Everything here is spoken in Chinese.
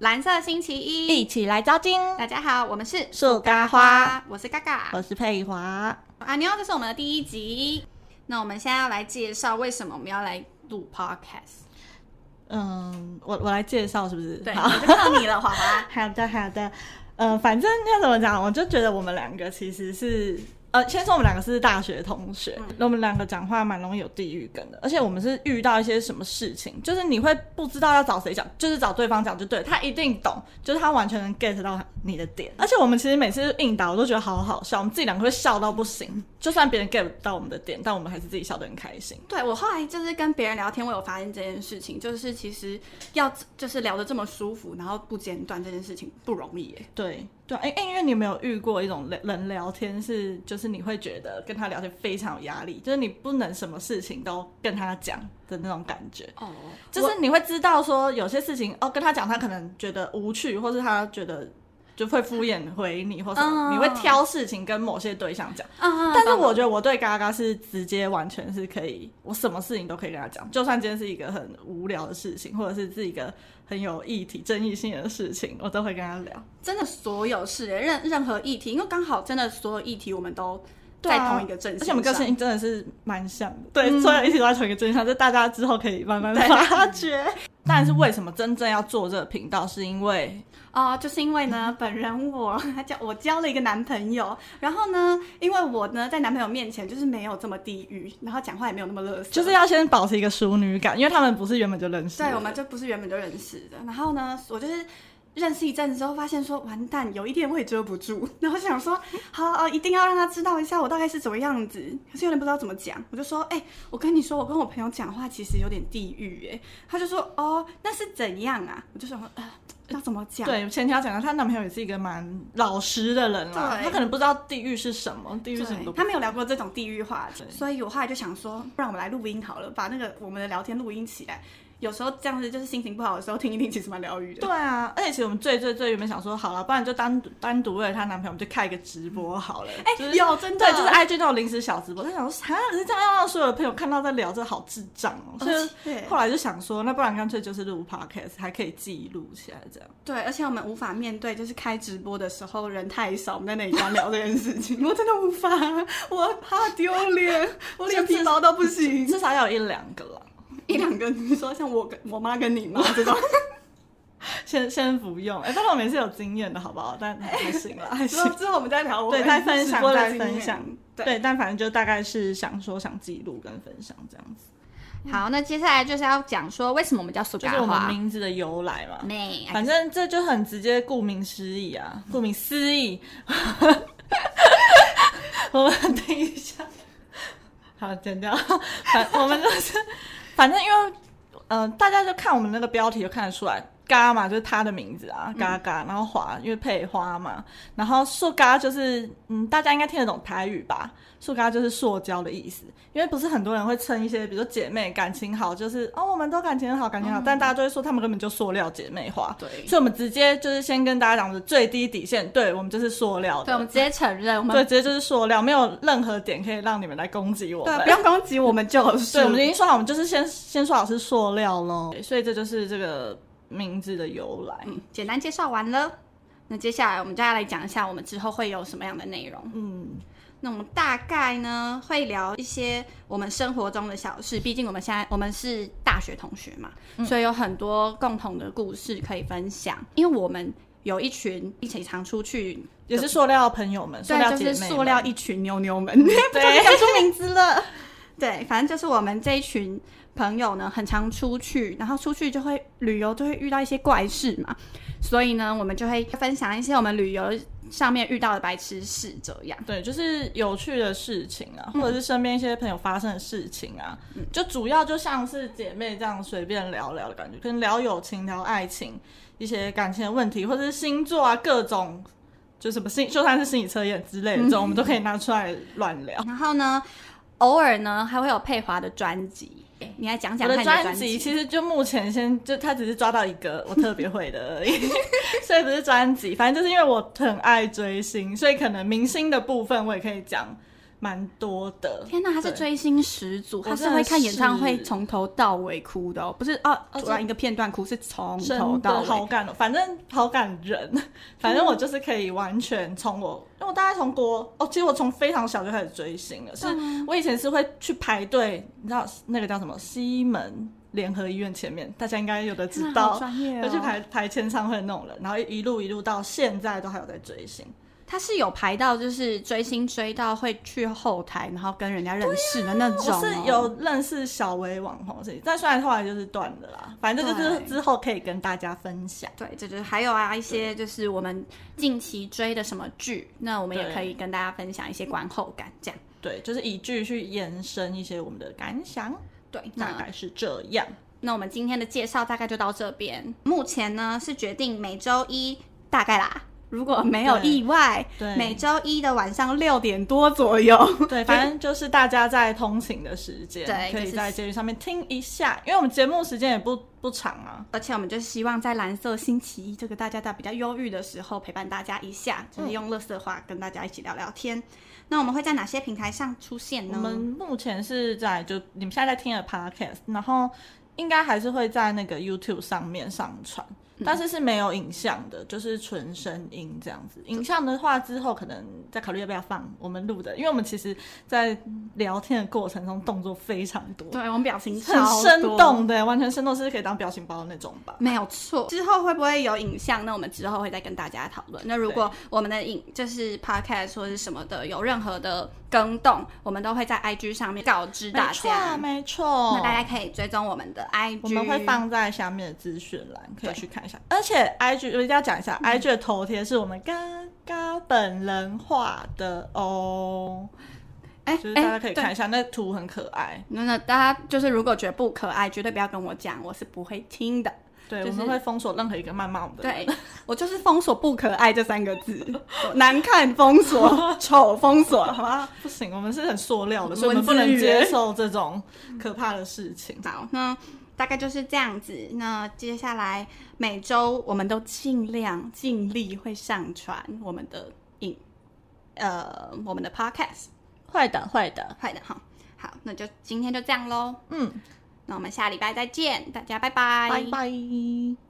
蓝色星期一，一起来招金。大家好，我们是树咖花，我是嘎嘎，我是佩华。啊，你好，这是我们的第一集。那我们现在要来介绍为什么我们要来录 podcast。嗯，我我来介绍是不是？对，就靠你了，华华。好的，好的。嗯，反正要怎么讲，我就觉得我们两个其实是。呃，先说我们两个是大学同学，那我们两个讲话蛮容易有地域感的，而且我们是遇到一些什么事情，就是你会不知道要找谁讲，就是找对方讲就对，他一定懂，就是他完全能 get 到你的点。而且我们其实每次应答，我都觉得好好笑，我们自己两个会笑到不行，就算别人 get 到我们的点，但我们还是自己笑得很开心。对我后来就是跟别人聊天，我有发现这件事情，就是其实要就是聊得这么舒服，然后不间断这件事情不容易耶。对。对，哎哎，因为你有没有遇过一种人聊天是，就是你会觉得跟他聊天非常有压力，就是你不能什么事情都跟他讲的那种感觉。哦，就是你会知道说有些事情哦，跟他讲他可能觉得无趣，或是他觉得就会敷衍回你，或者你会挑事情跟某些对象讲。但是我觉得我对嘎嘎是直接完全是可以，我什么事情都可以跟他讲，就算今天是一个很无聊的事情，或者是是一个。很有议题、争议性的事情，我都会跟他聊。真的，所有事，任任何议题，因为刚好真的所有议题，我们都在同一个阵线，而且我们个性真的是蛮像的。对，所有议题都在同一个阵线上，就大家之后可以慢慢发掘。但是为什么真正要做这个频道？是因为啊，就是因为呢，本人我他交我交了一个男朋友，然后呢，因为我呢在男朋友面前就是没有这么地狱，然后讲话也没有那么乐色，就是要先保持一个淑女感，因为他们不是原本就认识，对，我们就不是原本就认识的。然后呢，我就是。认识一阵子之后，发现说完蛋，有一天我也遮不住，然后想说，好，一定要让他知道一下我大概是怎么样子。可是有点不知道怎么讲，我就说，哎，我跟你说，我跟我朋友讲话其实有点地狱，哎，他就说，哦，那是怎样啊？我就说，呃，要怎么讲？对，前提要讲到她男朋友也是一个蛮老实的人啦，他可能不知道地狱是什么，地狱是什么，他没有聊过这种地狱话，所以我后来就想说，不然我们来录音好了，把那个我们的聊天录音起来。有时候这样子就是心情不好的时候听一听，其实蛮疗愈的。对啊，而且其实我们最最最原本想说，好了，不然就单独单独为了她男朋友，我们就开一个直播好了。哎，有真的对，就是 IG 那种临时小直播。他想说，啊，是这样要让所有的朋友看到在聊，这好智障哦。所以后来就想说，那不然干脆就是录 Podcast，还可以记录起来这样。对，而且我们无法面对，就是开直播的时候人太少，我们在那里聊聊这件事情，我真的无法，我怕丢脸，我脸皮薄到不行，至少要有一两个了。一两个，你说像我跟我妈跟你妈这种，先 先不用。哎，但是我们是有经验的，好不好？但还行了，还行。之后我们再聊，对，再分享，再分享。对，但反正就大概是想说，想记录跟分享这样子。好，那接下来就是要讲说，为什么我们叫苏就是我们名字的由来嘛。反正这就很直接，顾名思义啊，顾名思义。我们等一下，好，剪掉。反我们就是。反正因为，嗯，大家就看我们那个标题就看得出来，嘎嘛就是他的名字啊，嘎嘎，然后华因为配花嘛，然后塑嘎就是，嗯，大家应该听得懂台语吧？塑嘎就是塑胶的意思，因为不是很多人会称一些，比如说姐妹感情好，就是哦，我们都感情好，感情好，但大家都会说他们根本就塑料姐妹花。对，所以我们直接就是先跟大家讲的最低底线，对我们就是塑料。对，我们直接承认，我们对，直接就是塑料，没有任何点可以让你们来攻击我们。对，不用攻击我们就是。对，我们已经说好，我们就是先先说好是塑料喽。所以这就是这个名字的由来。嗯，简单介绍完了，那接下来我们就要来讲一下我们之后会有什么样的内容。嗯。那我们大概呢会聊一些我们生活中的小事，毕竟我们现在我们是大学同学嘛，所以有很多共同的故事可以分享。因为我们有一群一起常出去，也是塑料朋友们，对，就是塑料一群妞妞们，对，想出名字了。对，反正就是我们这一群朋友呢，很常出去，然后出去就会旅游，就会遇到一些怪事嘛，所以呢，我们就会分享一些我们旅游。上面遇到的白痴事这样，对，就是有趣的事情啊，或者是身边一些朋友发生的事情啊，就主要就像是姐妹这样随便聊聊的感觉，跟聊友情、聊爱情，一些感情的问题，或者是星座啊，各种就什么心，就算是心理测验之类的这种，我们都可以 拿出来乱聊。然后呢，偶尔呢还会有佩华的专辑。你来讲讲我的专辑，其实就目前先就他只是抓到一个我特别会的而已，所以不是专辑。反正就是因为我很爱追星，所以可能明星的部分我也可以讲蛮多的。天哪，他是追星始祖，他是会看演唱会从头到尾哭的哦，不是啊，突然一个片段哭，是从头到尾。好感，反正好感人。反正我就是可以完全从我，因为我大概从国哦，其实我从非常小就开始追星了。是我以前是会去排队，你知道那个叫什么西门联合医院前面，大家应该有的知道，要去排排签唱会那种人，然后一路一路到现在都还有在追星。他是有排到，就是追星追到会去后台，然后跟人家认识的那种。是有认识小微网红，但虽然后来就是断了啦。反正就是之后可以跟大家分享。对，这就是还有啊一些就是我们近期追的什么剧，那我们也可以跟大家分享一些观后感，这样。对，就是以剧去延伸一些我们的感想。对，大概是这样。那我们今天的介绍大概就到这边。目前呢是决定每周一大概啦。如果没有意外，对，每周一的晚上六点多左右，对，反正就是大家在通勤的时间，对，可以在节目上面听一下，因为我们节目时间也不不长啊，而且我们就希望在蓝色星期一这个大家在比较忧郁的时候陪伴大家一下，就是用乐色话跟大家一起聊聊天。那我们会在哪些平台上出现呢？我们目前是在就你们现在在听的 Podcast，然后应该还是会在那个 YouTube 上面上传。但是是没有影像的，就是纯声音这样子。影像的话，之后可能再考虑要不要放我们录的，因为我们其实，在聊天的过程中动作非常多，对我们表情很生动，对，完全生动是可以当表情包的那种吧？没有错。之后会不会有影像？那我们之后会再跟大家讨论。那如果我们的影就是 podcast 或者是什么的有任何的更动，我们都会在 IG 上面告知大家。没错，那大家可以追踪我们的 IG，我们会放在下面的资讯栏，可以去看。而且，IG 我一定要讲一下，IG 的头贴是我们嘎嘎本人画的哦。哎，就是大家可以看一下，那图很可爱。那那大家就是如果觉得不可爱，绝对不要跟我讲，我是不会听的。对，我们会封锁任何一个谩骂我们的。对，我就是封锁“不可爱”这三个字，难看封锁，丑封锁，好吗？不行，我们是很塑料的，所以我们不能接受这种可怕的事情。好，那。大概就是这样子。那接下来每周我们都尽量尽力会上传我们的影，呃，我们的 podcast。会的，会的，会的。哈，好，那就今天就这样喽。嗯，那我们下礼拜再见，大家拜拜，拜拜。